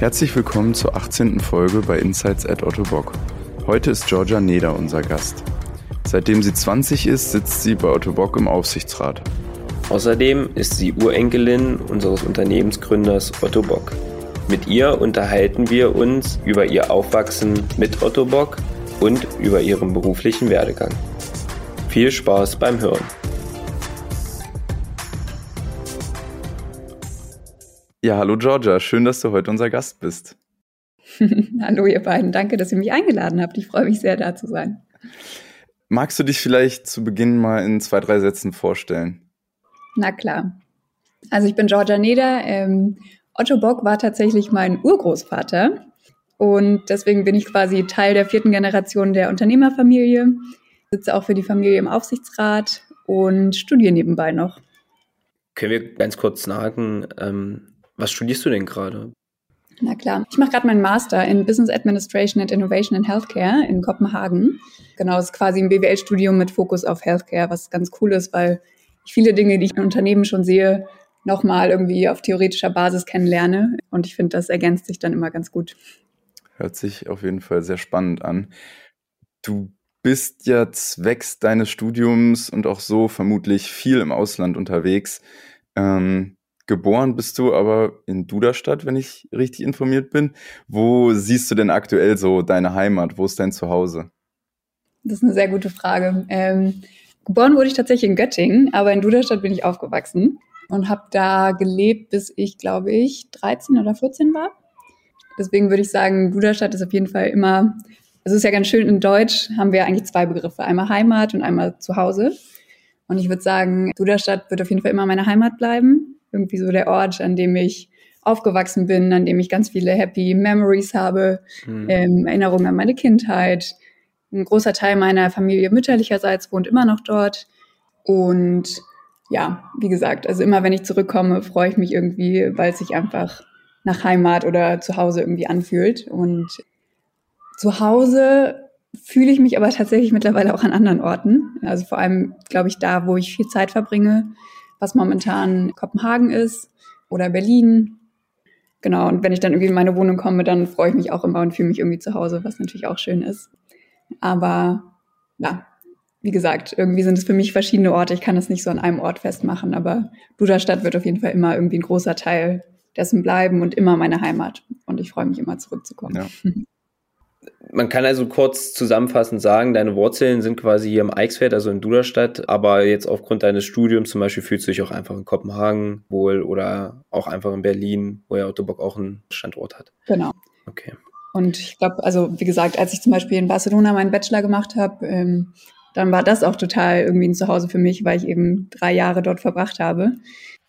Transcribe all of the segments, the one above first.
Herzlich willkommen zur 18. Folge bei Insights at Otto Bock. Heute ist Georgia Neder unser Gast. Seitdem sie 20 ist, sitzt sie bei Otto Bock im Aufsichtsrat. Außerdem ist sie Urenkelin unseres Unternehmensgründers Otto Bock. Mit ihr unterhalten wir uns über ihr Aufwachsen mit Otto Bock und über ihren beruflichen Werdegang. Viel Spaß beim Hören. Ja, hallo Georgia, schön, dass du heute unser Gast bist. hallo ihr beiden, danke, dass ihr mich eingeladen habt. Ich freue mich sehr, da zu sein. Magst du dich vielleicht zu Beginn mal in zwei, drei Sätzen vorstellen? Na klar. Also ich bin Georgia Neder. Ähm, Otto Bock war tatsächlich mein Urgroßvater und deswegen bin ich quasi Teil der vierten Generation der Unternehmerfamilie, sitze auch für die Familie im Aufsichtsrat und studiere nebenbei noch. Können wir ganz kurz nachhaken, ähm, was studierst du denn gerade? Na klar, ich mache gerade meinen Master in Business Administration and Innovation in Healthcare in Kopenhagen. Genau, es ist quasi ein BWL-Studium mit Fokus auf Healthcare, was ganz cool ist, weil ich viele Dinge, die ich in Unternehmen schon sehe, nochmal irgendwie auf theoretischer Basis kennenlerne. Und ich finde, das ergänzt sich dann immer ganz gut. Hört sich auf jeden Fall sehr spannend an. Du bist ja zwecks deines Studiums und auch so vermutlich viel im Ausland unterwegs. Ähm, Geboren bist du aber in Duderstadt, wenn ich richtig informiert bin. Wo siehst du denn aktuell so deine Heimat? Wo ist dein Zuhause? Das ist eine sehr gute Frage. Ähm, geboren wurde ich tatsächlich in Göttingen, aber in Duderstadt bin ich aufgewachsen und habe da gelebt, bis ich, glaube ich, 13 oder 14 war. Deswegen würde ich sagen, Duderstadt ist auf jeden Fall immer, es ist ja ganz schön, in Deutsch haben wir eigentlich zwei Begriffe, einmal Heimat und einmal Zuhause. Und ich würde sagen, Duderstadt wird auf jeden Fall immer meine Heimat bleiben irgendwie so der Ort, an dem ich aufgewachsen bin, an dem ich ganz viele Happy Memories habe, mhm. ähm, Erinnerungen an meine Kindheit. Ein großer Teil meiner Familie mütterlicherseits wohnt immer noch dort. Und ja, wie gesagt, also immer wenn ich zurückkomme, freue ich mich irgendwie, weil es sich einfach nach Heimat oder zu Hause irgendwie anfühlt. Und zu Hause fühle ich mich aber tatsächlich mittlerweile auch an anderen Orten. Also vor allem, glaube ich, da, wo ich viel Zeit verbringe, was momentan Kopenhagen ist oder Berlin. Genau, und wenn ich dann irgendwie in meine Wohnung komme, dann freue ich mich auch immer und fühle mich irgendwie zu Hause, was natürlich auch schön ist. Aber ja, wie gesagt, irgendwie sind es für mich verschiedene Orte. Ich kann das nicht so an einem Ort festmachen, aber Duderstadt wird auf jeden Fall immer irgendwie ein großer Teil dessen bleiben und immer meine Heimat. Und ich freue mich immer zurückzukommen. Ja. Man kann also kurz zusammenfassend sagen, deine Wurzeln sind quasi hier im Eichsfeld, also in Duderstadt, aber jetzt aufgrund deines Studiums zum Beispiel fühlst du dich auch einfach in Kopenhagen wohl oder auch einfach in Berlin, wo ja Autobock auch einen Standort hat. Genau. Okay. Und ich glaube, also wie gesagt, als ich zum Beispiel in Barcelona meinen Bachelor gemacht habe, ähm, dann war das auch total irgendwie ein Zuhause für mich, weil ich eben drei Jahre dort verbracht habe.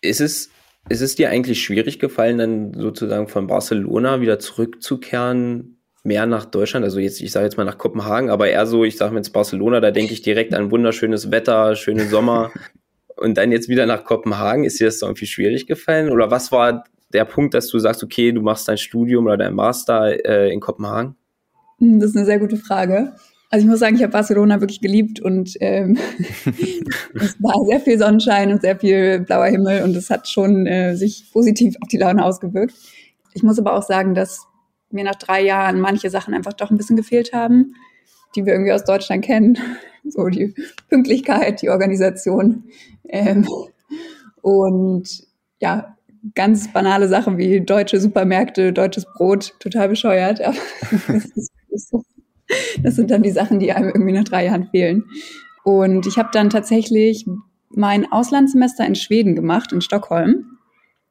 Ist es, ist es dir eigentlich schwierig gefallen, dann sozusagen von Barcelona wieder zurückzukehren mehr nach Deutschland, also jetzt, ich sage jetzt mal nach Kopenhagen, aber eher so, ich sage mir jetzt Barcelona, da denke ich direkt an wunderschönes Wetter, schönen Sommer und dann jetzt wieder nach Kopenhagen. Ist dir das so irgendwie schwierig gefallen? Oder was war der Punkt, dass du sagst, okay, du machst dein Studium oder dein Master äh, in Kopenhagen? Hm, das ist eine sehr gute Frage. Also ich muss sagen, ich habe Barcelona wirklich geliebt und ähm, es war sehr viel Sonnenschein und sehr viel blauer Himmel und es hat schon äh, sich positiv auf die Laune ausgewirkt. Ich muss aber auch sagen, dass mir nach drei Jahren manche Sachen einfach doch ein bisschen gefehlt haben, die wir irgendwie aus Deutschland kennen. So die Pünktlichkeit, die Organisation. Ähm, und ja, ganz banale Sachen wie deutsche Supermärkte, deutsches Brot, total bescheuert. Aber das, ist so. das sind dann die Sachen, die einem irgendwie nach drei Jahren fehlen. Und ich habe dann tatsächlich mein Auslandssemester in Schweden gemacht, in Stockholm,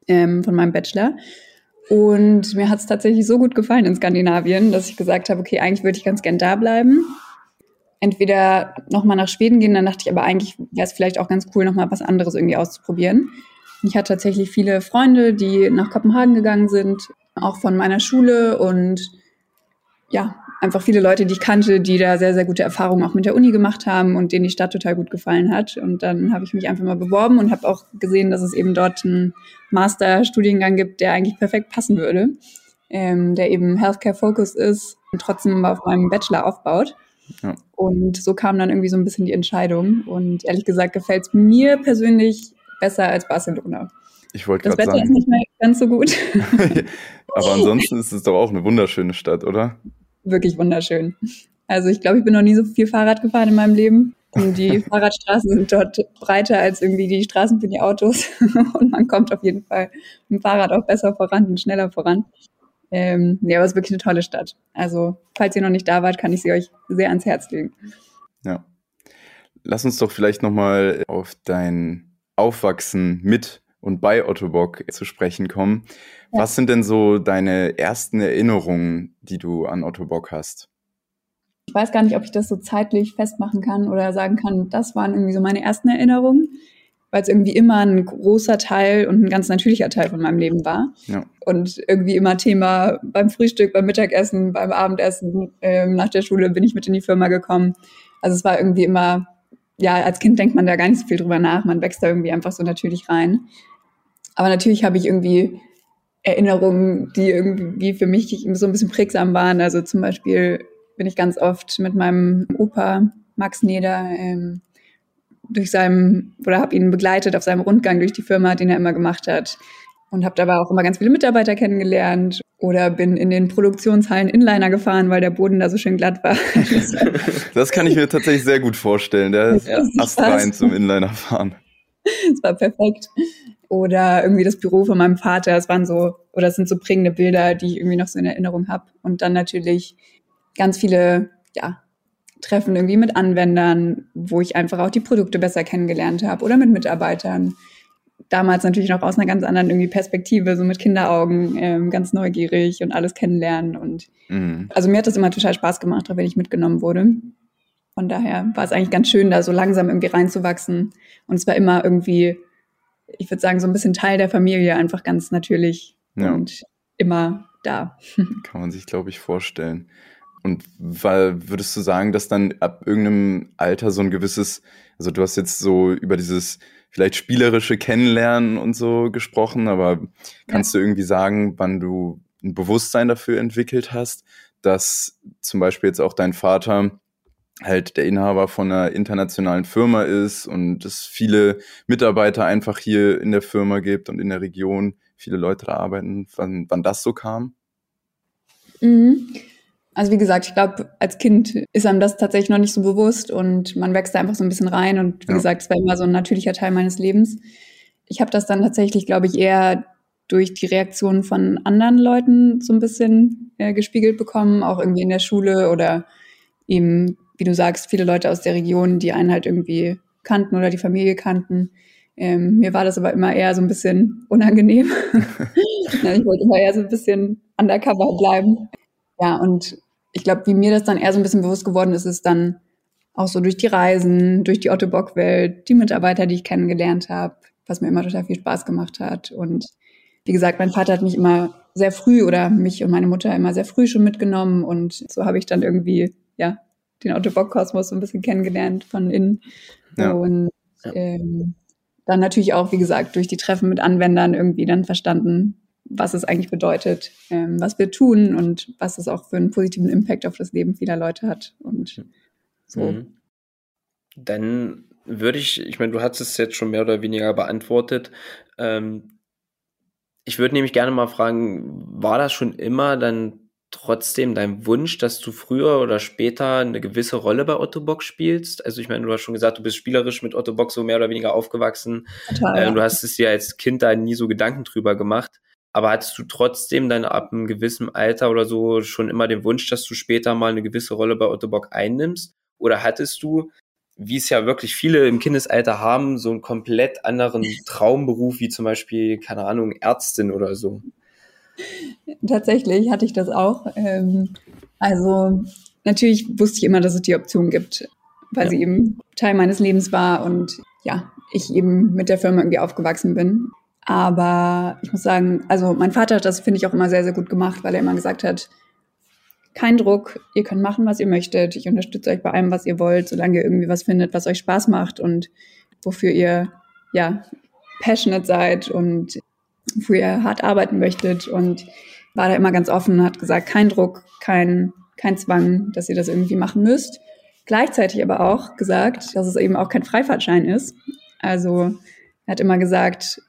ähm, von meinem Bachelor. Und mir hat es tatsächlich so gut gefallen in Skandinavien, dass ich gesagt habe, okay, eigentlich würde ich ganz gern da bleiben. Entweder nochmal nach Schweden gehen, dann dachte ich aber eigentlich wäre es vielleicht auch ganz cool, nochmal was anderes irgendwie auszuprobieren. Ich hatte tatsächlich viele Freunde, die nach Kopenhagen gegangen sind, auch von meiner Schule und ja, einfach viele Leute, die ich kannte, die da sehr, sehr gute Erfahrungen auch mit der Uni gemacht haben und denen die Stadt total gut gefallen hat. Und dann habe ich mich einfach mal beworben und habe auch gesehen, dass es eben dort einen Masterstudiengang gibt, der eigentlich perfekt passen würde, ähm, der eben Healthcare Focus ist und trotzdem auf meinem Bachelor aufbaut. Ja. Und so kam dann irgendwie so ein bisschen die Entscheidung. Und ehrlich gesagt gefällt es mir persönlich besser als Barcelona. Ich wollte Das gerade Wetter ist sagen. nicht mehr ganz so gut. Aber ansonsten ist es doch auch eine wunderschöne Stadt, oder? Wirklich wunderschön. Also ich glaube, ich bin noch nie so viel Fahrrad gefahren in meinem Leben. Und die Fahrradstraßen sind dort breiter als irgendwie die Straßen für die Autos. Und man kommt auf jeden Fall mit dem Fahrrad auch besser voran und schneller voran. Ähm, ja, aber es ist wirklich eine tolle Stadt. Also, falls ihr noch nicht da wart, kann ich sie euch sehr ans Herz legen. Ja. Lass uns doch vielleicht nochmal auf dein Aufwachsen mit und bei Otto Bock zu sprechen kommen. Ja. Was sind denn so deine ersten Erinnerungen, die du an Otto Bock hast? Ich weiß gar nicht, ob ich das so zeitlich festmachen kann oder sagen kann, das waren irgendwie so meine ersten Erinnerungen, weil es irgendwie immer ein großer Teil und ein ganz natürlicher Teil von meinem Leben war. Ja. Und irgendwie immer Thema beim Frühstück, beim Mittagessen, beim Abendessen, ähm, nach der Schule bin ich mit in die Firma gekommen. Also es war irgendwie immer, ja, als Kind denkt man da gar nicht so viel drüber nach, man wächst da irgendwie einfach so natürlich rein. Aber natürlich habe ich irgendwie Erinnerungen, die irgendwie für mich so ein bisschen prägsam waren. Also zum Beispiel bin ich ganz oft mit meinem Opa Max Neder ähm, durch seinem oder habe ihn begleitet auf seinem Rundgang durch die Firma, den er immer gemacht hat und habe dabei auch immer ganz viele Mitarbeiter kennengelernt oder bin in den Produktionshallen Inliner gefahren, weil der Boden da so schön glatt war. Das kann ich mir tatsächlich sehr gut vorstellen. Der ist astrein zum Inliner fahren. Das war perfekt. Oder irgendwie das Büro von meinem Vater. Es waren so, oder es sind so prägende Bilder, die ich irgendwie noch so in Erinnerung habe. Und dann natürlich ganz viele, ja, Treffen irgendwie mit Anwendern, wo ich einfach auch die Produkte besser kennengelernt habe oder mit Mitarbeitern. Damals natürlich noch aus einer ganz anderen irgendwie Perspektive, so mit Kinderaugen, ähm, ganz neugierig und alles kennenlernen. Und Mhm. also mir hat das immer total Spaß gemacht, auch wenn ich mitgenommen wurde. Von daher war es eigentlich ganz schön, da so langsam irgendwie reinzuwachsen. Und es war immer irgendwie, ich würde sagen, so ein bisschen Teil der Familie, einfach ganz natürlich Ja. und immer da. Kann man sich, glaube ich, vorstellen. Und weil würdest du sagen, dass dann ab irgendeinem Alter so ein gewisses, also du hast jetzt so über dieses vielleicht spielerische Kennenlernen und so gesprochen, aber kannst du irgendwie sagen, wann du ein Bewusstsein dafür entwickelt hast, dass zum Beispiel jetzt auch dein Vater halt der Inhaber von einer internationalen Firma ist und es viele Mitarbeiter einfach hier in der Firma gibt und in der Region viele Leute da arbeiten, wann, wann das so kam? Mhm. Also wie gesagt, ich glaube, als Kind ist einem das tatsächlich noch nicht so bewusst und man wächst da einfach so ein bisschen rein und wie Ja. gesagt, es war immer so ein natürlicher Teil meines Lebens. Ich habe das dann tatsächlich, glaube ich, eher durch die Reaktionen von anderen Leuten so ein bisschen äh, gespiegelt bekommen, auch irgendwie in der Schule oder eben, wie du sagst, viele Leute aus der Region, die einen halt irgendwie kannten oder die Familie kannten. Ähm, mir war das aber immer eher so ein bisschen unangenehm. Ich wollte immer eher so ein bisschen undercover bleiben. Ja, und ich glaube, wie mir das dann eher so ein bisschen bewusst geworden ist, ist dann auch so durch die Reisen, durch die Otto Bock-Welt, die Mitarbeiter, die ich kennengelernt habe, was mir immer total viel Spaß gemacht hat. Und wie gesagt, mein Vater hat mich immer sehr früh oder mich und meine Mutter immer sehr früh schon mitgenommen und so habe ich dann irgendwie, ja, den Otto Bock-Kosmos so ein bisschen kennengelernt von innen. Ja. Und Ja. ähm, dann natürlich auch, wie gesagt, durch die Treffen mit Anwendern irgendwie dann verstanden, was es eigentlich bedeutet, ähm, was wir tun und was es auch für einen positiven Impact auf das Leben vieler Leute hat. Und so. Mhm. Dann würde ich, ich meine, du hast es jetzt schon mehr oder weniger beantwortet. Ähm, ich würde nämlich gerne mal fragen, war das schon immer dann trotzdem dein Wunsch, dass du früher oder später eine gewisse Rolle bei Otto Bock spielst? Also ich meine, du hast schon gesagt, du bist spielerisch mit Otto Bock so mehr oder weniger aufgewachsen. Total. Äh, du hast es dir als Kind da nie so Gedanken drüber gemacht. Aber hattest du trotzdem dann ab einem gewissen Alter oder so schon immer den Wunsch, dass du später mal eine gewisse Rolle bei Otto Bock einnimmst? Oder hattest du, wie es ja wirklich viele im Kindesalter haben, so einen komplett anderen Traumberuf, wie zum Beispiel, keine Ahnung, Ärztin oder so? Tatsächlich hatte ich das auch. Ähm, also natürlich wusste ich immer, dass es die Option gibt, weil Ja. sie eben Teil meines Lebens war und ja, ich eben mit der Firma irgendwie aufgewachsen bin. Aber ich muss sagen, also mein Vater hat das, finde ich, auch immer sehr, sehr gut gemacht, weil er immer gesagt hat, kein Druck, ihr könnt machen, was ihr möchtet. Ich unterstütze euch bei allem, was ihr wollt, solange ihr irgendwie was findet, was euch Spaß macht und wofür ihr ja passionate seid und wofür ihr hart arbeiten möchtet. Und war da immer ganz offen und hat gesagt, kein Druck, kein, kein Zwang, dass ihr das irgendwie machen müsst. Gleichzeitig aber auch gesagt, dass es eben auch kein Freifahrtschein ist. Also er hat immer gesagt,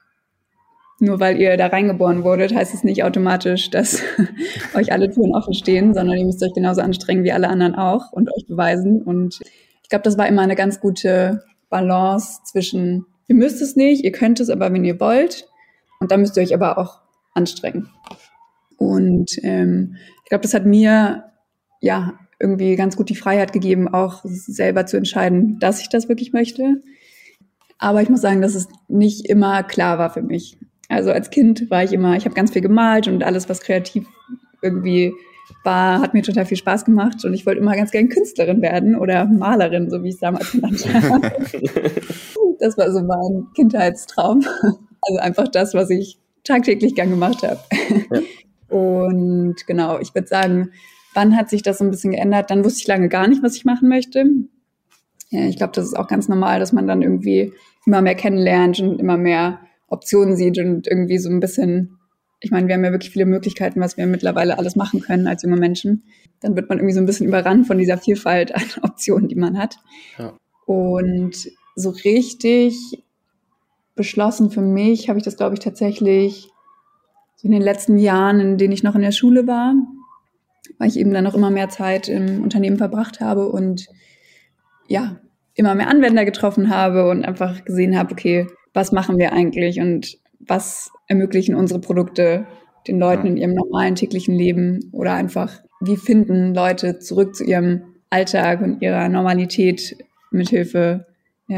nur weil ihr da reingeboren wurdet, heißt es nicht automatisch, dass euch alle Türen offen stehen, sondern ihr müsst euch genauso anstrengen wie alle anderen auch und euch beweisen. Und ich glaube, das war immer eine ganz gute Balance zwischen, ihr müsst es nicht, ihr könnt es aber, wenn ihr wollt. Und dann müsst ihr euch aber auch anstrengen. Und ähm, ich glaube, das hat mir ja irgendwie ganz gut die Freiheit gegeben, auch selber zu entscheiden, dass ich das wirklich möchte. Aber ich muss sagen, dass es nicht immer klar war für mich. Also als Kind war ich immer, ich habe ganz viel gemalt und alles, was kreativ irgendwie war, hat mir total viel Spaß gemacht und ich wollte immer ganz gern Künstlerin werden oder Malerin, so wie ich es damals genannt habe. das war so mein Kindheitstraum. Also einfach das, was ich tagtäglich gern gemacht habe. Ja. Und genau, ich würde sagen, wann hat sich das so ein bisschen geändert? Dann wusste ich lange gar nicht, was ich machen möchte. Ja, ich glaube, das ist auch ganz normal, dass man dann irgendwie immer mehr kennenlernt und immer mehr Optionen sieht und irgendwie so ein bisschen, ich meine, wir haben ja wirklich viele Möglichkeiten, was wir mittlerweile alles machen können als junge Menschen. Dann wird man irgendwie so ein bisschen überrannt von dieser Vielfalt an Optionen, die man hat. Ja. Und so richtig beschlossen für mich habe ich das, glaube ich, tatsächlich so in den letzten Jahren, in denen ich noch in der Schule war, weil ich eben dann noch immer mehr Zeit im Unternehmen verbracht habe und ja, immer mehr Anwender getroffen habe und einfach gesehen habe, okay, was machen wir eigentlich und was ermöglichen unsere Produkte den Leuten in ihrem normalen täglichen Leben oder einfach, wie finden Leute zurück zu ihrem Alltag und ihrer Normalität mithilfe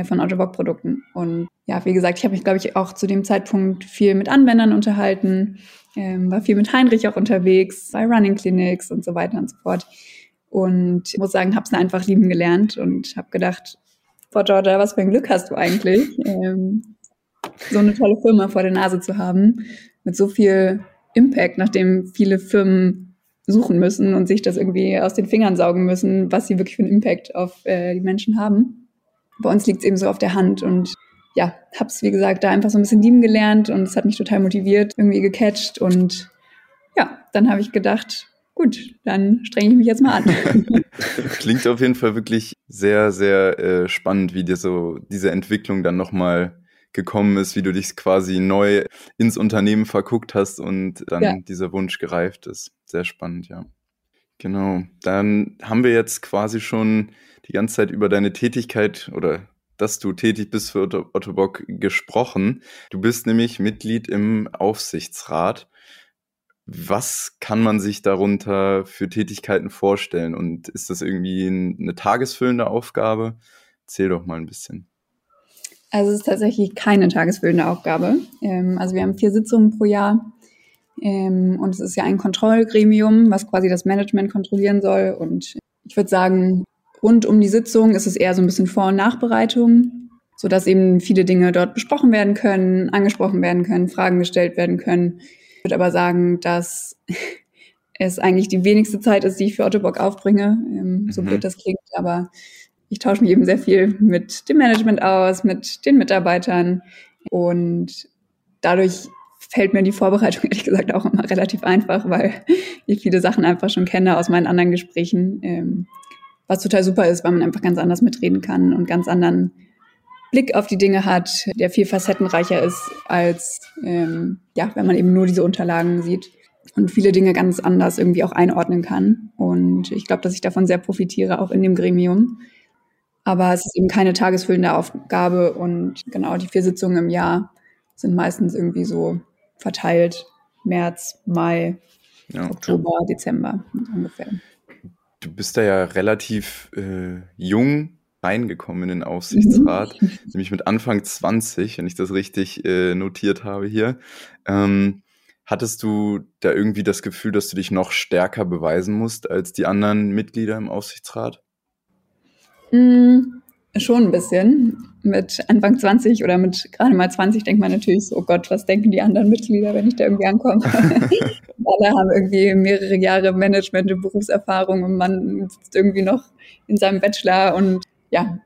von Autobock-Produkten. Und ja, wie gesagt, ich habe mich, glaube ich, auch zu dem Zeitpunkt viel mit Anwendern unterhalten, ähm, war viel mit Heinrich auch unterwegs, bei Running Clinics und so weiter und so fort. Und ich muss sagen, habe es einfach lieben gelernt und habe gedacht, boah, Georgia, was für ein Glück hast du eigentlich? Ähm, so eine tolle Firma vor der Nase zu haben, mit so viel Impact, nachdem viele Firmen suchen müssen und sich das irgendwie aus den Fingern saugen müssen, was sie wirklich für einen Impact auf äh, die Menschen haben. Bei uns liegt es eben so auf der Hand und ja, hab's wie gesagt da einfach so ein bisschen lieben gelernt und es hat mich total motiviert, irgendwie gecatcht und ja, dann habe ich gedacht, gut, dann strenge ich mich jetzt mal an. Klingt auf jeden Fall wirklich sehr, sehr äh, spannend, wie dir so diese Entwicklung dann nochmal gekommen ist, wie du dich quasi neu ins Unternehmen verguckt hast und dann ja. dieser Wunsch gereift ist. Sehr spannend, ja. Genau. Dann haben wir jetzt quasi schon die ganze Zeit über deine Tätigkeit oder dass du tätig bist für Otto, Otto Bock gesprochen. Du bist nämlich Mitglied im Aufsichtsrat. Was kann man sich darunter für Tätigkeiten vorstellen? Und ist das irgendwie eine tagesfüllende Aufgabe? Erzähl doch mal ein bisschen. Also es ist tatsächlich keine tagesfüllende Aufgabe. Ähm, also wir haben vier Sitzungen pro Jahr ähm, und es ist ja ein Kontrollgremium, was quasi das Management kontrollieren soll. Und ich würde sagen, rund um die Sitzung ist es eher so ein bisschen Vor- und Nachbereitung, sodass eben viele Dinge dort besprochen werden können, angesprochen werden können, Fragen gestellt werden können. Ich würde aber sagen, dass es eigentlich die wenigste Zeit ist, die ich für Ottobock aufbringe. Ähm, so mhm. blöd das klingt, aber ich tausche mich eben sehr viel mit dem Management aus, mit den Mitarbeitern und dadurch fällt mir die Vorbereitung ehrlich gesagt auch immer relativ einfach, weil ich viele Sachen einfach schon kenne aus meinen anderen Gesprächen, ähm, was total super ist, weil man einfach ganz anders mitreden kann und ganz anderen Blick auf die Dinge hat, der viel facettenreicher ist, als ähm, ja, wenn man eben nur diese Unterlagen sieht und viele Dinge ganz anders irgendwie auch einordnen kann. Und ich glaube, dass ich davon sehr profitiere, auch in dem Gremium. Aber es ist eben keine tagesfüllende Aufgabe und genau die vier Sitzungen im Jahr sind meistens irgendwie so verteilt. März, Mai, ja, Oktober. Dezember ungefähr. Du bist da ja relativ äh, jung reingekommen in den Aufsichtsrat, mhm. nämlich mit Anfang 20, wenn ich das richtig äh, notiert habe hier. Ähm, hattest du da irgendwie das Gefühl, dass du dich noch stärker beweisen musst als die anderen Mitglieder im Aufsichtsrat? Mm, schon ein bisschen. Mit Anfang 20 oder mit gerade mal 20 denkt man natürlich so, oh Gott, was denken die anderen Mitglieder, wenn ich da irgendwie ankomme? Alle haben irgendwie mehrere Jahre Management und Berufserfahrung und man sitzt irgendwie noch in seinem Bachelor und ja,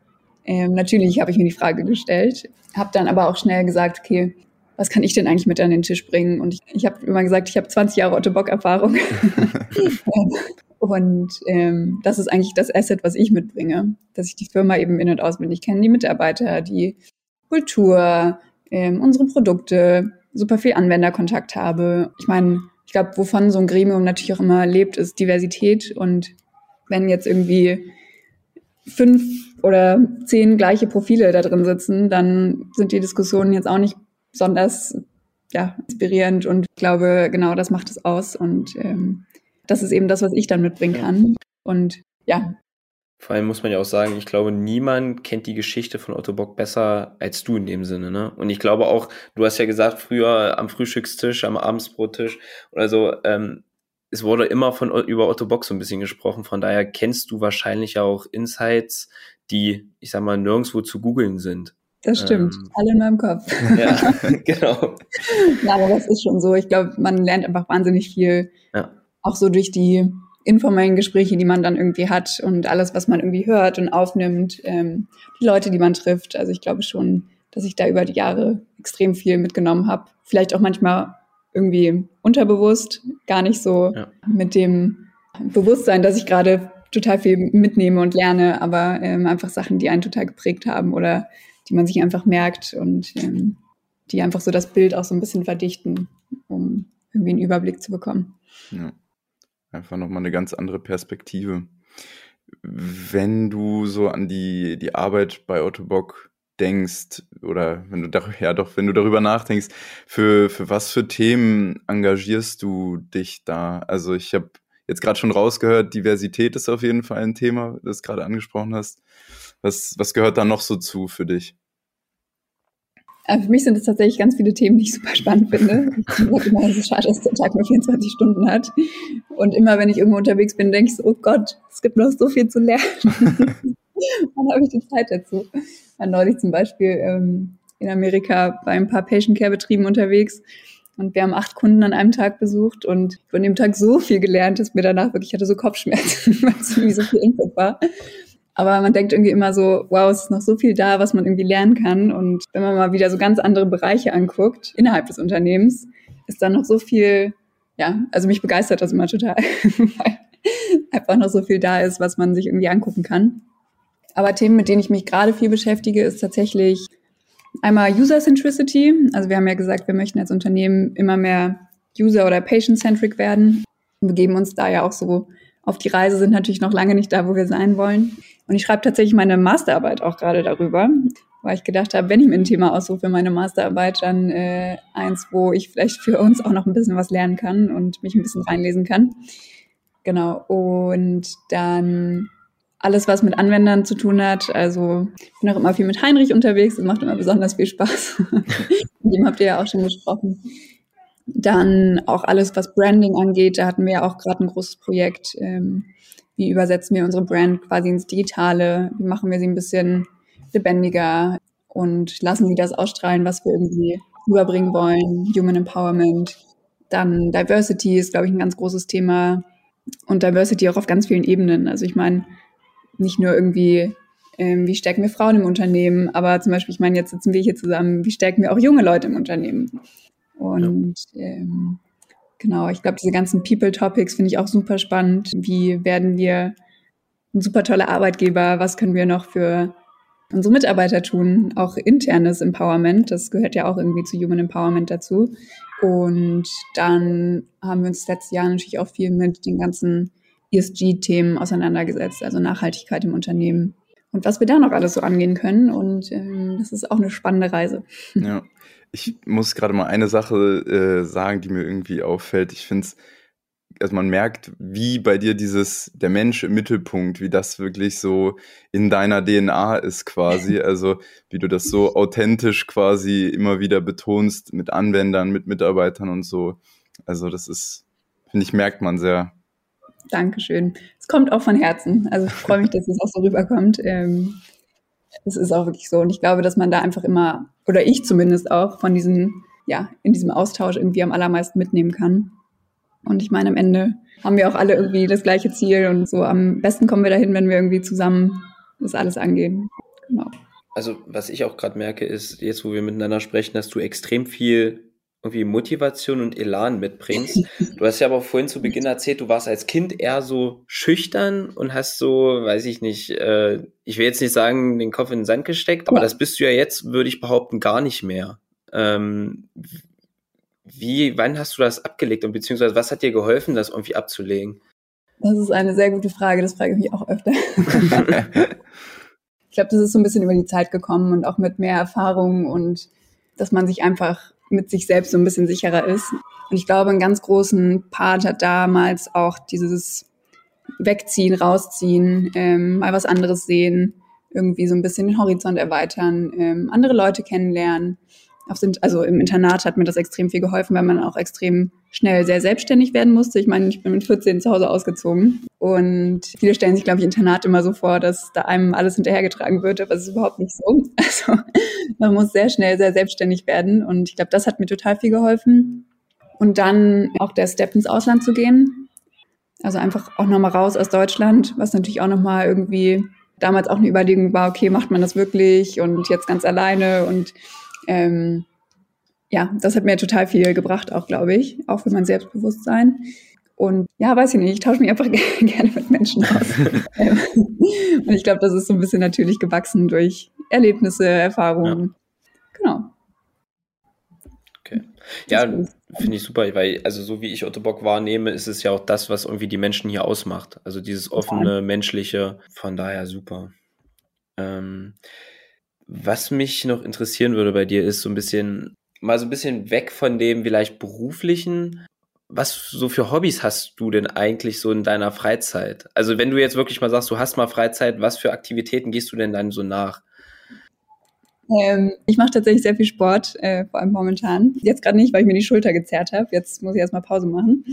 ähm, natürlich habe ich mir die Frage gestellt, habe dann aber auch schnell gesagt, okay, was kann ich denn eigentlich mit an den Tisch bringen? Und ich, ich habe immer gesagt, ich habe 20 Jahre Otto Bock Erfahrung. Und ähm, das ist eigentlich das Asset, was ich mitbringe, dass ich die Firma eben in- und auswendig kenne, die Mitarbeiter, die Kultur, ähm, unsere Produkte, super viel Anwenderkontakt habe. Ich meine, ich glaube, wovon so ein Gremium natürlich auch immer lebt, ist Diversität. Und wenn jetzt irgendwie fünf oder zehn gleiche Profile da drin sitzen, dann sind die Diskussionen jetzt auch nicht besonders ja, inspirierend. Und ich glaube, genau das macht es aus. Und ähm, das ist eben das, was ich dann mitbringen kann. Und ja, vor allem muss man ja auch sagen, ich glaube, niemand kennt die Geschichte von Otto Bock besser als du in dem Sinne, ne? Und ich glaube auch, du hast ja gesagt, früher am Frühstückstisch, am Abendsbrottisch oder so, ähm, es wurde immer von über Otto Bock so ein bisschen gesprochen. Von daher kennst du wahrscheinlich auch Insights, die, ich sag mal, nirgendwo zu googeln sind. Das stimmt, ähm, alle in meinem Kopf. Ja, genau. ja, aber das ist schon so. Ich glaube, man lernt einfach wahnsinnig viel. Ja. Auch so durch die informellen Gespräche, die man dann irgendwie hat und alles, was man irgendwie hört und aufnimmt, ähm, die Leute, die man trifft. Also ich glaube schon, dass ich da über die Jahre extrem viel mitgenommen habe. Vielleicht auch manchmal irgendwie unterbewusst, gar nicht so ja. mit dem Bewusstsein, dass ich gerade total viel mitnehme und lerne, aber ähm, einfach Sachen, die einen total geprägt haben oder die man sich einfach merkt und ähm, die einfach so das Bild auch so ein bisschen verdichten, um irgendwie einen Überblick zu bekommen. Ja. Einfach nochmal eine ganz andere Perspektive. Wenn du so an die, die Arbeit bei Otto Bock denkst, oder wenn du darüber, ja doch, wenn du darüber nachdenkst, für, für was für Themen engagierst du dich da? Also ich habe jetzt gerade schon rausgehört, Diversität ist auf jeden Fall ein Thema, das gerade angesprochen hast. Was, was gehört da noch so zu für dich? Für mich sind es tatsächlich ganz viele Themen, die ich super spannend finde. Ich sage immer, es ist schade, dass der Tag nur 24 Stunden hat. Und immer, wenn ich irgendwo unterwegs bin, denke ich so, oh Gott, es gibt noch so viel zu lernen. Wann habe ich die Zeit dazu? Ich war neulich zum Beispiel ähm, in Amerika bei ein paar Patient Care Betrieben unterwegs und wir haben acht Kunden an einem Tag besucht und von dem Tag so viel gelernt, dass mir danach wirklich hatte so Kopfschmerzen, weil es irgendwie so viel Input war. Aber man denkt irgendwie immer so, wow, es ist noch so viel da, was man irgendwie lernen kann. Und wenn man mal wieder so ganz andere Bereiche anguckt innerhalb des Unternehmens, ist da noch so viel, ja, also mich begeistert das immer total, weil einfach noch so viel da ist, was man sich irgendwie angucken kann. Aber Themen, mit denen ich mich gerade viel beschäftige, ist tatsächlich einmal User Centricity. Also wir haben ja gesagt, wir möchten als Unternehmen immer mehr User- oder Patient-centric werden. Wir begeben uns da ja auch so auf die Reise, sind natürlich noch lange nicht da, wo wir sein wollen. Und ich schreibe tatsächlich meine Masterarbeit auch gerade darüber, weil ich gedacht habe, wenn ich mir ein Thema aussuche für meine Masterarbeit, dann äh, eins, wo ich vielleicht für uns auch noch ein bisschen was lernen kann und mich ein bisschen reinlesen kann. Genau. Und dann alles, was mit Anwendern zu tun hat. Also ich bin auch immer viel mit Heinrich unterwegs. Das macht immer besonders viel Spaß. dem habt ihr ja auch schon gesprochen. Dann auch alles, was Branding angeht. Da hatten wir ja auch gerade ein großes Projekt. Ähm, wie übersetzen wir unsere Brand quasi ins Digitale? Wie machen wir sie ein bisschen lebendiger und lassen sie das ausstrahlen, was wir irgendwie überbringen wollen? Human Empowerment. Dann Diversity ist, glaube ich, ein ganz großes Thema. Und Diversity auch auf ganz vielen Ebenen. Also ich meine, nicht nur irgendwie, ähm, wie stärken wir Frauen im Unternehmen, aber zum Beispiel, ich meine, jetzt sitzen wir hier zusammen, wie stärken wir auch junge Leute im Unternehmen? Und ja. ähm, Genau, ich glaube, diese ganzen People-Topics finde ich auch super spannend. Wie werden wir ein super toller Arbeitgeber? Was können wir noch für unsere Mitarbeiter tun? Auch internes Empowerment, das gehört ja auch irgendwie zu Human Empowerment dazu. Und dann haben wir uns letztes Jahr natürlich auch viel mit den ganzen ESG-Themen auseinandergesetzt, also Nachhaltigkeit im Unternehmen und was wir da noch alles so angehen können. Und ähm, das ist auch eine spannende Reise. Ja, ich muss gerade mal eine Sache äh, sagen, die mir irgendwie auffällt. Ich finde es, also man merkt, wie bei dir dieses, der Mensch im Mittelpunkt, wie das wirklich so in deiner DNA ist quasi. Also wie du das so authentisch quasi immer wieder betonst mit Anwendern, mit Mitarbeitern und so. Also das ist, finde ich, merkt man sehr. Dankeschön. Es kommt auch von Herzen. Also ich freue mich, dass es auch so rüberkommt. Ähm, es ist auch wirklich so. Und ich glaube, dass man da einfach immer, oder ich zumindest auch, von diesem, ja, in diesem Austausch irgendwie am allermeisten mitnehmen kann. Und ich meine, am Ende haben wir auch alle irgendwie das gleiche Ziel und so am besten kommen wir dahin, wenn wir irgendwie zusammen das alles angehen. Genau. Also, was ich auch gerade merke, ist, jetzt wo wir miteinander sprechen, dass du extrem viel irgendwie Motivation und Elan mitbringst. Du hast ja aber vorhin zu Beginn erzählt, du warst als Kind eher so schüchtern und hast so, weiß ich nicht, äh, ich will jetzt nicht sagen, den Kopf in den Sand gesteckt, aber ja. das bist du ja jetzt, würde ich behaupten, gar nicht mehr. Ähm, wie, wann hast du das abgelegt und beziehungsweise was hat dir geholfen, das irgendwie abzulegen? Das ist eine sehr gute Frage, das frage ich mich auch öfter. ich glaube, das ist so ein bisschen über die Zeit gekommen und auch mit mehr Erfahrung und dass man sich einfach mit sich selbst so ein bisschen sicherer ist. Und ich glaube, einen ganz großen Part hat damals auch dieses Wegziehen, rausziehen, ähm, mal was anderes sehen, irgendwie so ein bisschen den Horizont erweitern, ähm, andere Leute kennenlernen also im Internat hat mir das extrem viel geholfen, weil man auch extrem schnell sehr selbstständig werden musste. Ich meine, ich bin mit 14 zu Hause ausgezogen und viele stellen sich, glaube ich, Internat immer so vor, dass da einem alles hinterhergetragen wird, aber es ist überhaupt nicht so. Also man muss sehr schnell sehr selbstständig werden und ich glaube, das hat mir total viel geholfen. Und dann auch der Step ins Ausland zu gehen. Also einfach auch nochmal raus aus Deutschland, was natürlich auch nochmal irgendwie damals auch eine Überlegung war, okay, macht man das wirklich und jetzt ganz alleine und ähm, ja, das hat mir total viel gebracht, auch glaube ich, auch für mein Selbstbewusstsein. Und ja, weiß ich nicht, ich tausche mich einfach gerne mit Menschen aus. Ähm, und ich glaube, das ist so ein bisschen natürlich gewachsen durch Erlebnisse, Erfahrungen. Ja. Genau. Okay. Ja, finde ich super, weil, also so wie ich Ottobock wahrnehme, ist es ja auch das, was irgendwie die Menschen hier ausmacht. Also dieses offene, menschliche, von daher super. Ähm, was mich noch interessieren würde bei dir ist so ein bisschen, mal so ein bisschen weg von dem vielleicht beruflichen. Was so für Hobbys hast du denn eigentlich so in deiner Freizeit? Also wenn du jetzt wirklich mal sagst, du hast mal Freizeit, was für Aktivitäten gehst du denn dann so nach? Ähm, ich mache tatsächlich sehr viel Sport, äh, vor allem momentan. Jetzt gerade nicht, weil ich mir die Schulter gezerrt habe. Jetzt muss ich erstmal Pause machen.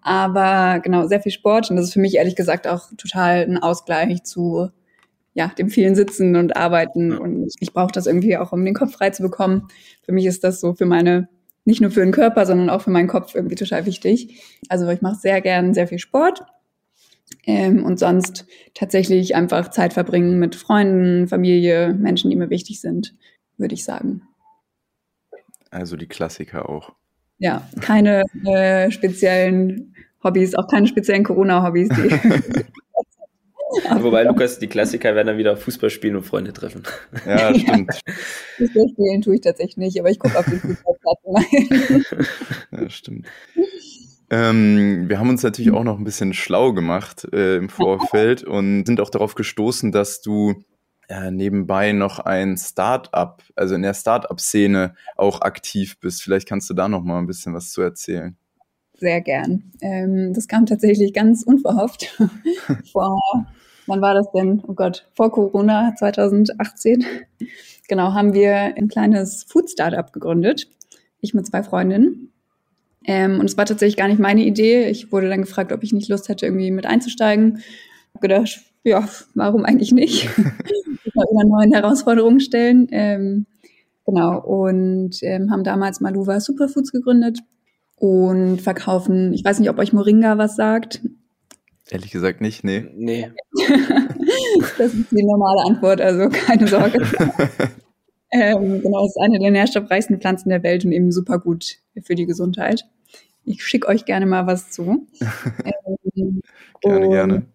Aber genau, sehr viel Sport und das ist für mich ehrlich gesagt auch total ein Ausgleich zu ja, dem vielen Sitzen und Arbeiten. Und ich brauche das irgendwie auch, um den Kopf frei zu bekommen. Für mich ist das so für meine, nicht nur für den Körper, sondern auch für meinen Kopf irgendwie total wichtig. Also ich mache sehr gern sehr viel Sport. Ähm, und sonst tatsächlich einfach Zeit verbringen mit Freunden, Familie, Menschen, die mir wichtig sind, würde ich sagen. Also die Klassiker auch. Ja, keine äh, speziellen Hobbys, auch keine speziellen Corona-Hobbys, die Wobei, Lukas, die Klassiker werden dann wieder Fußball spielen und Freunde treffen. Ja, stimmt. Fußball spielen tue ich tatsächlich nicht, aber ich gucke auf den Fußballplatz Ja, stimmt. Ähm, wir haben uns natürlich auch noch ein bisschen schlau gemacht äh, im Vorfeld und sind auch darauf gestoßen, dass du äh, nebenbei noch ein Start-up, also in der Start-up-Szene auch aktiv bist. Vielleicht kannst du da noch mal ein bisschen was zu erzählen sehr gern. Ähm, das kam tatsächlich ganz unverhofft. vor, wann war das denn? Oh Gott, vor Corona 2018. Genau, haben wir ein kleines Food-Startup gegründet. Ich mit zwei Freundinnen. Ähm, und es war tatsächlich gar nicht meine Idee. Ich wurde dann gefragt, ob ich nicht Lust hätte, irgendwie mit einzusteigen. Ich habe gedacht, ja, warum eigentlich nicht? ich mal wieder neuen Herausforderungen stellen. Ähm, genau, und ähm, haben damals Maluva Superfoods gegründet und verkaufen, ich weiß nicht, ob euch Moringa was sagt. Ehrlich gesagt nicht, nee. Nee. das ist die normale Antwort, also keine Sorge. ähm, genau, es ist eine der nährstoffreichsten Pflanzen der Welt und eben super gut für die Gesundheit. Ich schicke euch gerne mal was zu. ähm, gerne, und, gerne.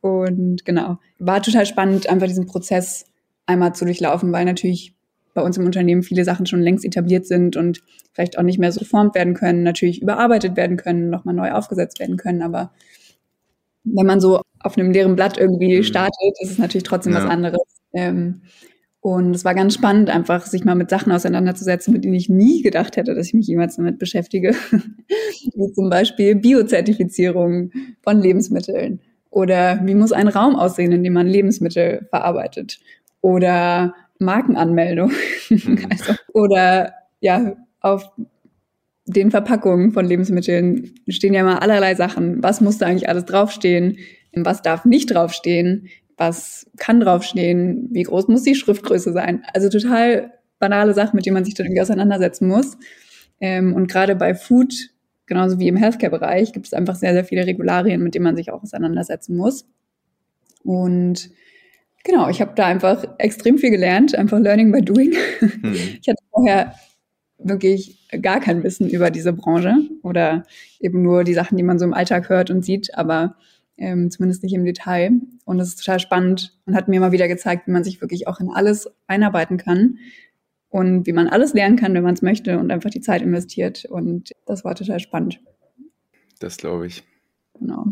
Und genau, war total spannend, einfach diesen Prozess einmal zu durchlaufen, weil natürlich bei uns im Unternehmen viele Sachen schon längst etabliert sind und vielleicht auch nicht mehr so geformt werden können, natürlich überarbeitet werden können, nochmal neu aufgesetzt werden können. Aber wenn man so auf einem leeren Blatt irgendwie mhm. startet, ist es natürlich trotzdem ja. was anderes. Ähm, und es war ganz spannend, einfach sich mal mit Sachen auseinanderzusetzen, mit denen ich nie gedacht hätte, dass ich mich jemals damit beschäftige. wie zum Beispiel Biozertifizierung von Lebensmitteln. Oder wie muss ein Raum aussehen, in dem man Lebensmittel verarbeitet? Oder Markenanmeldung. Mhm. also, oder ja, auf den Verpackungen von Lebensmitteln stehen ja mal allerlei Sachen. Was muss da eigentlich alles draufstehen? Was darf nicht draufstehen? Was kann draufstehen? Wie groß muss die Schriftgröße sein? Also total banale Sachen, mit denen man sich dann irgendwie auseinandersetzen muss. Ähm, und gerade bei Food, genauso wie im Healthcare-Bereich, gibt es einfach sehr, sehr viele Regularien, mit denen man sich auch auseinandersetzen muss. Und Genau, ich habe da einfach extrem viel gelernt, einfach Learning by Doing. Hm. Ich hatte vorher wirklich gar kein Wissen über diese Branche oder eben nur die Sachen, die man so im Alltag hört und sieht, aber ähm, zumindest nicht im Detail. Und es ist total spannend und hat mir mal wieder gezeigt, wie man sich wirklich auch in alles einarbeiten kann und wie man alles lernen kann, wenn man es möchte und einfach die Zeit investiert. Und das war total spannend. Das glaube ich. Genau.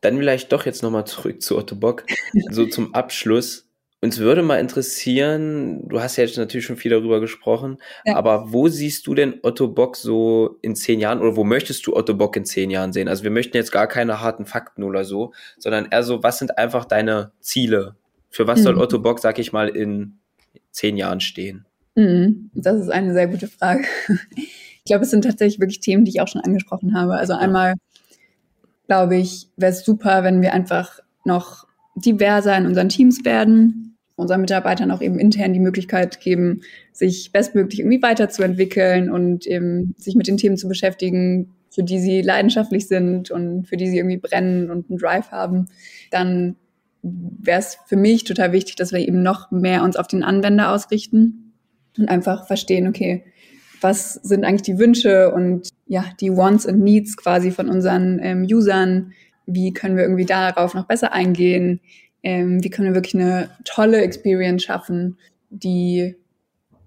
Dann vielleicht doch jetzt nochmal zurück zu Otto Bock. so zum Abschluss. Uns würde mal interessieren, du hast ja jetzt natürlich schon viel darüber gesprochen, ja. aber wo siehst du denn Otto Bock so in zehn Jahren oder wo möchtest du Otto Bock in zehn Jahren sehen? Also wir möchten jetzt gar keine harten Fakten oder so, sondern eher so, was sind einfach deine Ziele? Für was mhm. soll Otto Bock, sag ich mal, in zehn Jahren stehen? Mhm. Das ist eine sehr gute Frage. Ich glaube, es sind tatsächlich wirklich Themen, die ich auch schon angesprochen habe. Also einmal, glaube ich, wäre es super, wenn wir einfach noch diverser in unseren Teams werden, unseren Mitarbeitern auch eben intern die Möglichkeit geben, sich bestmöglich irgendwie weiterzuentwickeln und eben sich mit den Themen zu beschäftigen, für die sie leidenschaftlich sind und für die sie irgendwie brennen und einen Drive haben, dann wäre es für mich total wichtig, dass wir eben noch mehr uns auf den Anwender ausrichten und einfach verstehen, okay, was sind eigentlich die Wünsche und ja, die Wants und Needs quasi von unseren ähm, Usern? Wie können wir irgendwie darauf noch besser eingehen? Ähm, wie können wir wirklich eine tolle Experience schaffen, die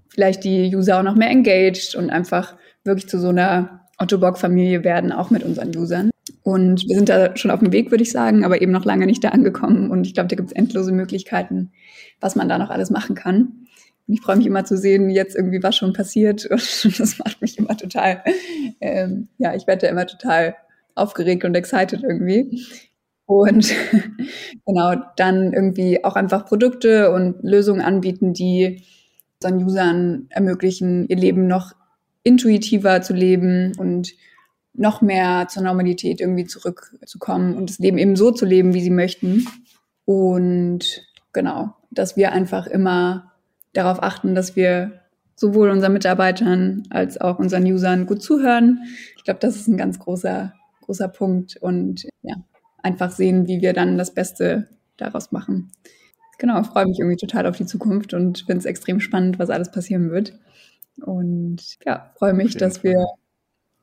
vielleicht die User auch noch mehr engaged und einfach wirklich zu so einer Otto-Bock-Familie werden, auch mit unseren Usern. Und wir sind da schon auf dem Weg, würde ich sagen, aber eben noch lange nicht da angekommen. Und ich glaube, da gibt es endlose Möglichkeiten, was man da noch alles machen kann. Und ich freue mich immer zu sehen, jetzt irgendwie was schon passiert. Und das macht mich immer total, ähm, ja, ich werde da immer total aufgeregt und excited irgendwie. Und genau, dann irgendwie auch einfach Produkte und Lösungen anbieten, die unseren Usern ermöglichen, ihr Leben noch intuitiver zu leben und noch mehr zur Normalität irgendwie zurückzukommen und das Leben eben so zu leben, wie sie möchten. Und genau, dass wir einfach immer darauf achten, dass wir sowohl unseren Mitarbeitern als auch unseren Usern gut zuhören. Ich glaube, das ist ein ganz großer, großer Punkt. Und ja, einfach sehen, wie wir dann das Beste daraus machen. Genau, freue mich irgendwie total auf die Zukunft und finde es extrem spannend, was alles passieren wird. Und ja, freue mich, dass wir,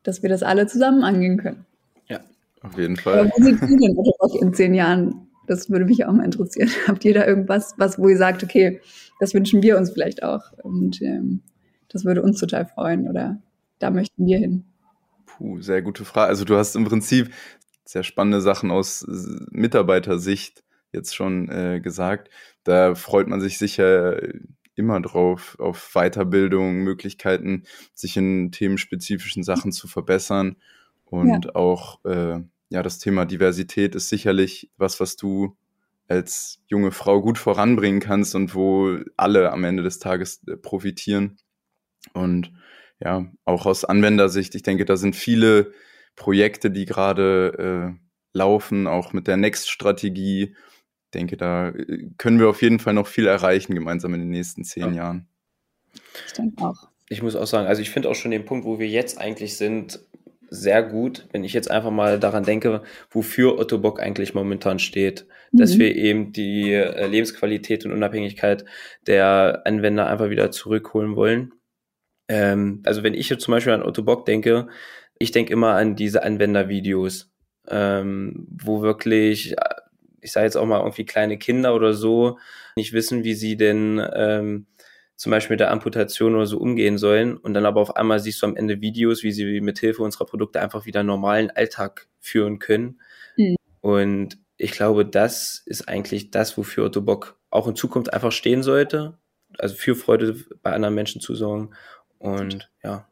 dass wir das alle zusammen angehen können. Ja, auf jeden Fall. Aber wo seht ihr denn in zehn Jahren? Das würde mich auch mal interessieren. Habt ihr da irgendwas, was, wo ihr sagt, okay, das wünschen wir uns vielleicht auch und ähm, das würde uns total freuen oder da möchten wir hin? Puh, sehr gute Frage. Also du hast im Prinzip sehr spannende Sachen aus Mitarbeitersicht jetzt schon äh, gesagt. Da freut man sich sicher immer drauf, auf Weiterbildung, Möglichkeiten, sich in themenspezifischen Sachen zu verbessern. Und ja. auch äh, ja, das Thema Diversität ist sicherlich was, was du als junge Frau gut voranbringen kannst und wo alle am Ende des Tages äh, profitieren. Und ja, auch aus Anwendersicht, ich denke, da sind viele Projekte, die gerade äh, laufen, auch mit der Next-Strategie. Ich denke, da äh, können wir auf jeden Fall noch viel erreichen gemeinsam in den nächsten zehn ja. Jahren. Ich denke auch. Ich muss auch sagen, also ich finde auch schon den Punkt, wo wir jetzt eigentlich sind, sehr gut, wenn ich jetzt einfach mal daran denke, wofür Otto Bock eigentlich momentan steht, mhm. dass wir eben die äh, Lebensqualität und Unabhängigkeit der Anwender einfach wieder zurückholen wollen. Ähm, also wenn ich jetzt zum Beispiel an Otto Bock denke, ich denke immer an diese Anwendervideos, ähm, wo wirklich, ich sage jetzt auch mal irgendwie kleine Kinder oder so, nicht wissen, wie sie denn ähm, zum Beispiel mit der Amputation oder so umgehen sollen. Und dann aber auf einmal siehst du am Ende Videos, wie sie mit Hilfe unserer Produkte einfach wieder normalen Alltag führen können. Mhm. Und ich glaube, das ist eigentlich das, wofür Otto Bock auch in Zukunft einfach stehen sollte. Also für Freude bei anderen Menschen zu sorgen. Und ja,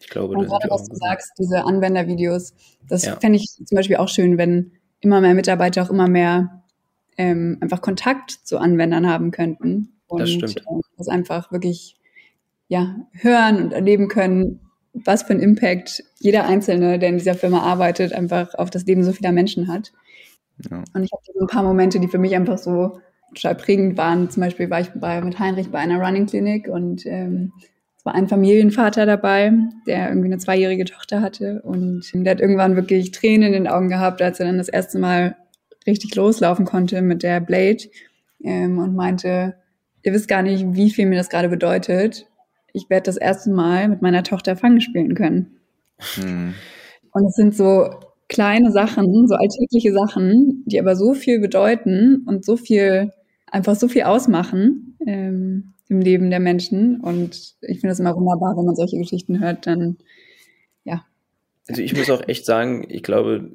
ich glaube, und gerade was du sagst, diese Anwendervideos, das ja. fände ich zum Beispiel auch schön, wenn immer mehr Mitarbeiter auch immer mehr ähm, einfach Kontakt zu Anwendern haben könnten. Und das stimmt. Äh, das einfach wirklich ja, hören und erleben können, was für einen Impact jeder Einzelne, der in dieser Firma arbeitet, einfach auf das Leben so vieler Menschen hat. Ja. Und ich habe so ein paar Momente, die für mich einfach so total prägend waren. Zum Beispiel war ich bei, mit Heinrich bei einer Running Clinic und ähm, war ein Familienvater dabei, der irgendwie eine zweijährige Tochter hatte und der hat irgendwann wirklich Tränen in den Augen gehabt, als er dann das erste Mal richtig loslaufen konnte mit der Blade ähm, und meinte, ihr wisst gar nicht, wie viel mir das gerade bedeutet. Ich werde das erste Mal mit meiner Tochter Fangen spielen können. Hm. Und es sind so kleine Sachen, so alltägliche Sachen, die aber so viel bedeuten und so viel, einfach so viel ausmachen. Ähm, im Leben der Menschen. Und ich finde es immer wunderbar, wenn man solche Geschichten hört, dann ja. Also ich muss auch echt sagen, ich glaube,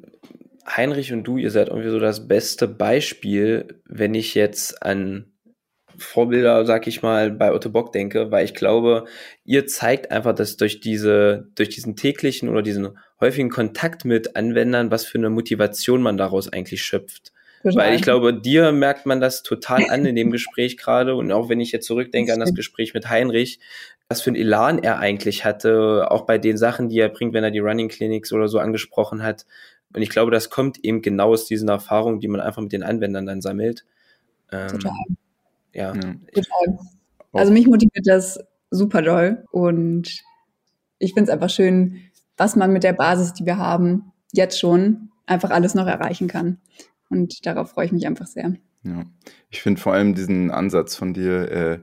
Heinrich und du, ihr seid irgendwie so das beste Beispiel, wenn ich jetzt an Vorbilder, sag ich mal, bei Otto Bock denke, weil ich glaube, ihr zeigt einfach, dass durch diese, durch diesen täglichen oder diesen häufigen Kontakt mit Anwendern, was für eine Motivation man daraus eigentlich schöpft. Total. Weil ich glaube, dir merkt man das total an in dem Gespräch gerade und auch wenn ich jetzt zurückdenke an das Gespräch mit Heinrich, was für ein Elan er eigentlich hatte, auch bei den Sachen, die er bringt, wenn er die Running Clinics oder so angesprochen hat. Und ich glaube, das kommt eben genau aus diesen Erfahrungen, die man einfach mit den Anwendern dann sammelt. Ähm, total. Ja. Total. Also mich motiviert das super doll und ich finde es einfach schön, was man mit der Basis, die wir haben, jetzt schon einfach alles noch erreichen kann. Und darauf freue ich mich einfach sehr. Ja, ich finde vor allem diesen Ansatz von dir äh,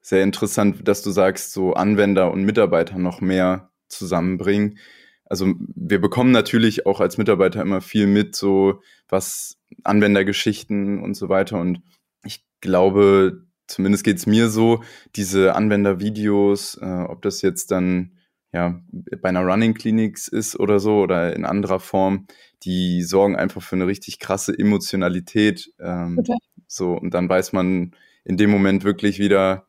sehr interessant, dass du sagst, so Anwender und Mitarbeiter noch mehr zusammenbringen. Also wir bekommen natürlich auch als Mitarbeiter immer viel mit, so was Anwendergeschichten und so weiter. Und ich glaube, zumindest geht es mir so, diese Anwendervideos, äh, ob das jetzt dann ja bei einer Running Clinics ist oder so oder in anderer Form, die sorgen einfach für eine richtig krasse Emotionalität. Ähm, so und dann weiß man in dem Moment wirklich wieder,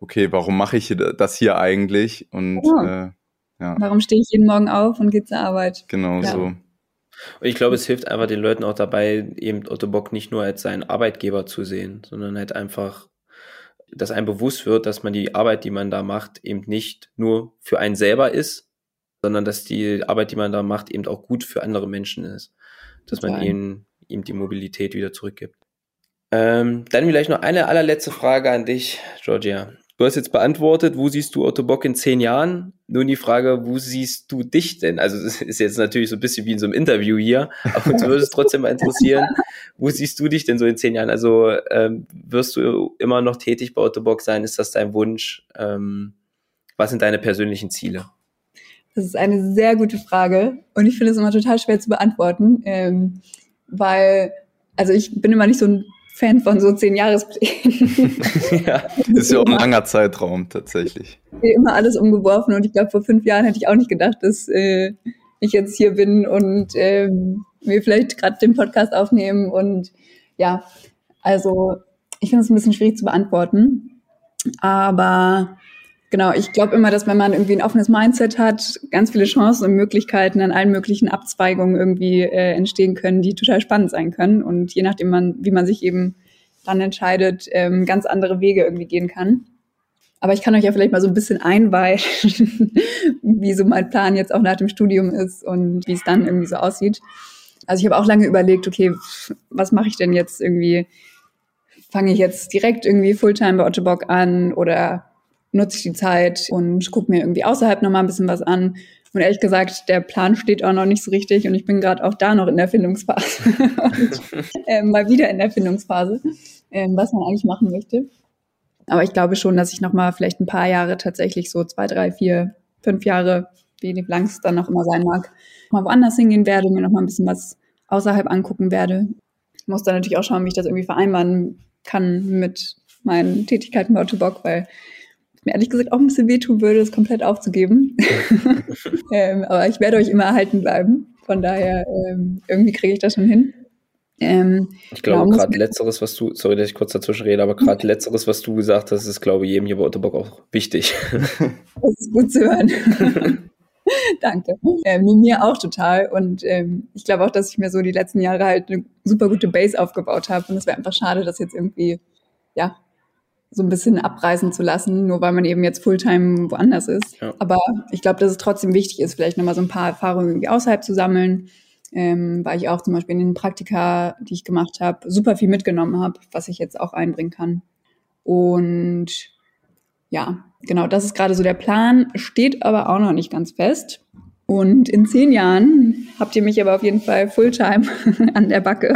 okay, warum mache ich das hier eigentlich? Und ja. Äh, ja. Warum stehe ich jeden Morgen auf und gehe zur Arbeit? Genau ja. so. Und ich glaube, es hilft einfach den Leuten auch dabei, eben Otto Bock nicht nur als seinen Arbeitgeber zu sehen, sondern halt einfach, dass einem bewusst wird, dass man die Arbeit, die man da macht, eben nicht nur für einen selber ist, sondern dass die Arbeit, die man da macht, eben auch gut für andere Menschen ist. Dass Total. man ihnen, ihm die Mobilität wieder zurückgibt. Ähm, dann vielleicht noch eine allerletzte Frage an dich, Georgia. Du hast jetzt beantwortet, wo siehst du Otto Bock in zehn Jahren? Nun die Frage, wo siehst du dich denn? Also das ist jetzt natürlich so ein bisschen wie in so einem Interview hier, aber uns würde es trotzdem mal interessieren, wo siehst du dich denn so in zehn Jahren? Also ähm, wirst du immer noch tätig bei Otto Bock sein? Ist das dein Wunsch? Ähm, was sind deine persönlichen Ziele? Das ist eine sehr gute Frage und ich finde es immer total schwer zu beantworten, ähm, weil also ich bin immer nicht so ein Fan von so zehn Jahresplänen. ja, ist ja auch ein langer Zeitraum tatsächlich. Immer alles umgeworfen und ich glaube, vor fünf Jahren hätte ich auch nicht gedacht, dass äh, ich jetzt hier bin und ähm, wir vielleicht gerade den Podcast aufnehmen. Und ja, also ich finde es ein bisschen schwierig zu beantworten. Aber Genau, ich glaube immer, dass wenn man irgendwie ein offenes Mindset hat, ganz viele Chancen und Möglichkeiten an allen möglichen Abzweigungen irgendwie äh, entstehen können, die total spannend sein können. Und je nachdem man, wie man sich eben dann entscheidet, ähm, ganz andere Wege irgendwie gehen kann. Aber ich kann euch ja vielleicht mal so ein bisschen einweihen, wie so mein Plan jetzt auch nach dem Studium ist und wie es dann irgendwie so aussieht. Also ich habe auch lange überlegt, okay, was mache ich denn jetzt irgendwie? Fange ich jetzt direkt irgendwie Fulltime bei Otto Bock an oder nutze ich die Zeit und gucke mir irgendwie außerhalb noch mal ein bisschen was an. Und ehrlich gesagt, der Plan steht auch noch nicht so richtig und ich bin gerade auch da noch in der Findungsphase. äh, mal wieder in der Findungsphase, äh, was man eigentlich machen möchte. Aber ich glaube schon, dass ich noch mal vielleicht ein paar Jahre tatsächlich so zwei, drei, vier, fünf Jahre, wie lang es dann noch immer sein mag, mal woanders hingehen werde mir noch mal ein bisschen was außerhalb angucken werde. Ich muss dann natürlich auch schauen, wie ich das irgendwie vereinbaren kann mit meinen Tätigkeiten bei Otto Bock, weil mir ehrlich gesagt auch ein bisschen wehtun würde, das komplett aufzugeben. ähm, aber ich werde euch immer erhalten bleiben. Von daher, ähm, irgendwie kriege ich das schon hin. Ähm, ich glaube, genau, gerade letzteres, was du, sorry, dass ich kurz dazwischen rede, aber gerade letzteres, was du gesagt hast, ist, glaube ich, jedem hier bei Ottobock auch wichtig. das ist gut zu hören. Danke. Ähm, mir auch total. Und ähm, ich glaube auch, dass ich mir so die letzten Jahre halt eine super gute Base aufgebaut habe. Und es wäre einfach schade, dass jetzt irgendwie, ja, so ein bisschen abreißen zu lassen, nur weil man eben jetzt Fulltime woanders ist. Ja. Aber ich glaube, dass es trotzdem wichtig ist, vielleicht nochmal so ein paar Erfahrungen irgendwie außerhalb zu sammeln, ähm, weil ich auch zum Beispiel in den Praktika, die ich gemacht habe, super viel mitgenommen habe, was ich jetzt auch einbringen kann. Und ja, genau, das ist gerade so der Plan, steht aber auch noch nicht ganz fest. Und in zehn Jahren habt ihr mich aber auf jeden Fall Fulltime an der Backe.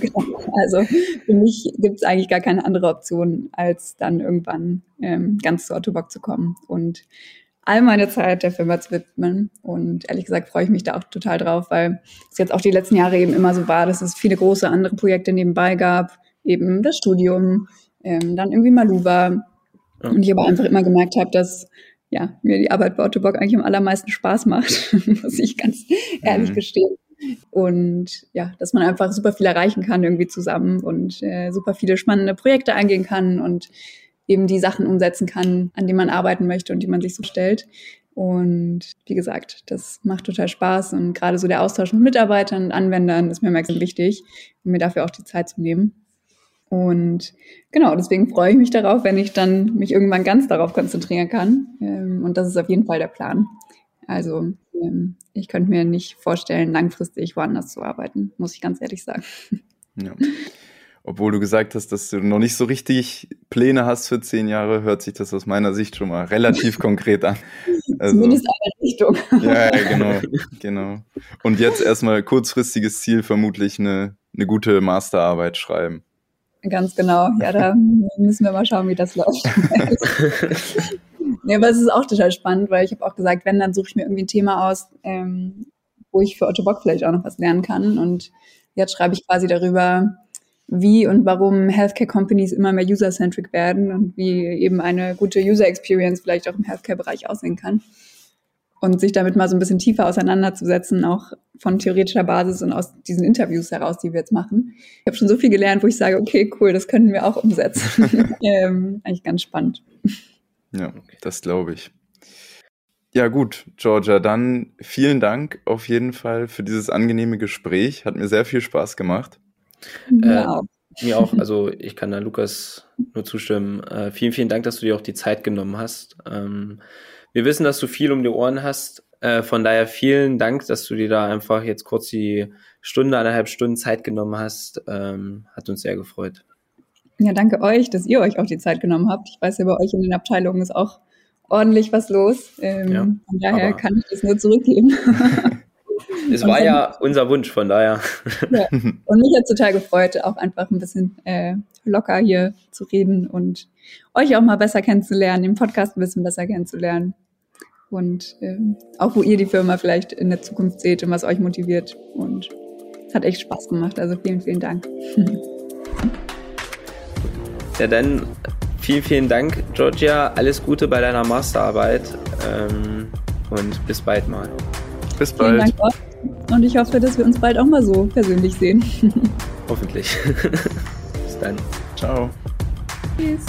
genau. Also für mich gibt es eigentlich gar keine andere Option, als dann irgendwann ähm, ganz zu Autobock zu kommen und all meine Zeit der Firma zu widmen. Und ehrlich gesagt freue ich mich da auch total drauf, weil es jetzt auch die letzten Jahre eben immer so war, dass es viele große andere Projekte nebenbei gab, eben das Studium, ähm, dann irgendwie Maluva. Und ich aber einfach immer gemerkt habe, dass ja, mir die Arbeit bei Otto Bock eigentlich am allermeisten Spaß macht, muss ich ganz ehrlich mhm. gestehen. Und ja, dass man einfach super viel erreichen kann irgendwie zusammen und äh, super viele spannende Projekte eingehen kann und eben die Sachen umsetzen kann, an denen man arbeiten möchte und die man sich so stellt. Und wie gesagt, das macht total Spaß und gerade so der Austausch mit Mitarbeitern und Anwendern ist mir immer extrem wichtig, um mir dafür auch die Zeit zu nehmen. Und genau, deswegen freue ich mich darauf, wenn ich dann mich irgendwann ganz darauf konzentrieren kann. Ähm, und das ist auf jeden Fall der Plan. Also ähm, ich könnte mir nicht vorstellen, langfristig woanders zu arbeiten, muss ich ganz ehrlich sagen. Ja. Obwohl du gesagt hast, dass du noch nicht so richtig Pläne hast für zehn Jahre, hört sich das aus meiner Sicht schon mal relativ konkret an. Also, Zumindest eine Richtung. Ja, genau, genau. Und jetzt erstmal kurzfristiges Ziel, vermutlich eine, eine gute Masterarbeit schreiben. Ganz genau. Ja, da müssen wir mal schauen, wie das läuft. ja, aber es ist auch total spannend, weil ich habe auch gesagt, wenn, dann suche ich mir irgendwie ein Thema aus, ähm, wo ich für Otto Bock vielleicht auch noch was lernen kann. Und jetzt schreibe ich quasi darüber, wie und warum Healthcare Companies immer mehr user-centric werden und wie eben eine gute User Experience vielleicht auch im Healthcare-Bereich aussehen kann und sich damit mal so ein bisschen tiefer auseinanderzusetzen, auch von theoretischer Basis und aus diesen Interviews heraus, die wir jetzt machen. Ich habe schon so viel gelernt, wo ich sage, okay, cool, das könnten wir auch umsetzen. ähm, eigentlich ganz spannend. Ja, das glaube ich. Ja, gut, Georgia, dann vielen Dank auf jeden Fall für dieses angenehme Gespräch. Hat mir sehr viel Spaß gemacht. Ja. Äh, mir auch, also ich kann da Lukas nur zustimmen. Äh, vielen, vielen Dank, dass du dir auch die Zeit genommen hast. Ähm, wir wissen, dass du viel um die Ohren hast. Äh, von daher vielen Dank, dass du dir da einfach jetzt kurz die Stunde, eineinhalb Stunden Zeit genommen hast. Ähm, hat uns sehr gefreut. Ja, danke euch, dass ihr euch auch die Zeit genommen habt. Ich weiß ja, bei euch in den Abteilungen ist auch ordentlich was los. Ähm, ja, von daher kann ich das nur zurückgeben. Es war ja unser Wunsch, von daher. Ja. Und mich hat total gefreut, auch einfach ein bisschen äh, locker hier zu reden und euch auch mal besser kennenzulernen, den Podcast ein bisschen besser kennenzulernen und äh, auch wo ihr die Firma vielleicht in der Zukunft seht und was euch motiviert. Und es hat echt Spaß gemacht. Also vielen, vielen Dank. Ja, dann vielen, vielen Dank, Georgia. Alles Gute bei deiner Masterarbeit ähm, und bis bald mal. Bis bald. Vielen Dank euch. Und ich hoffe, dass wir uns bald auch mal so persönlich sehen. Hoffentlich. bis dann. Ciao. Tschüss.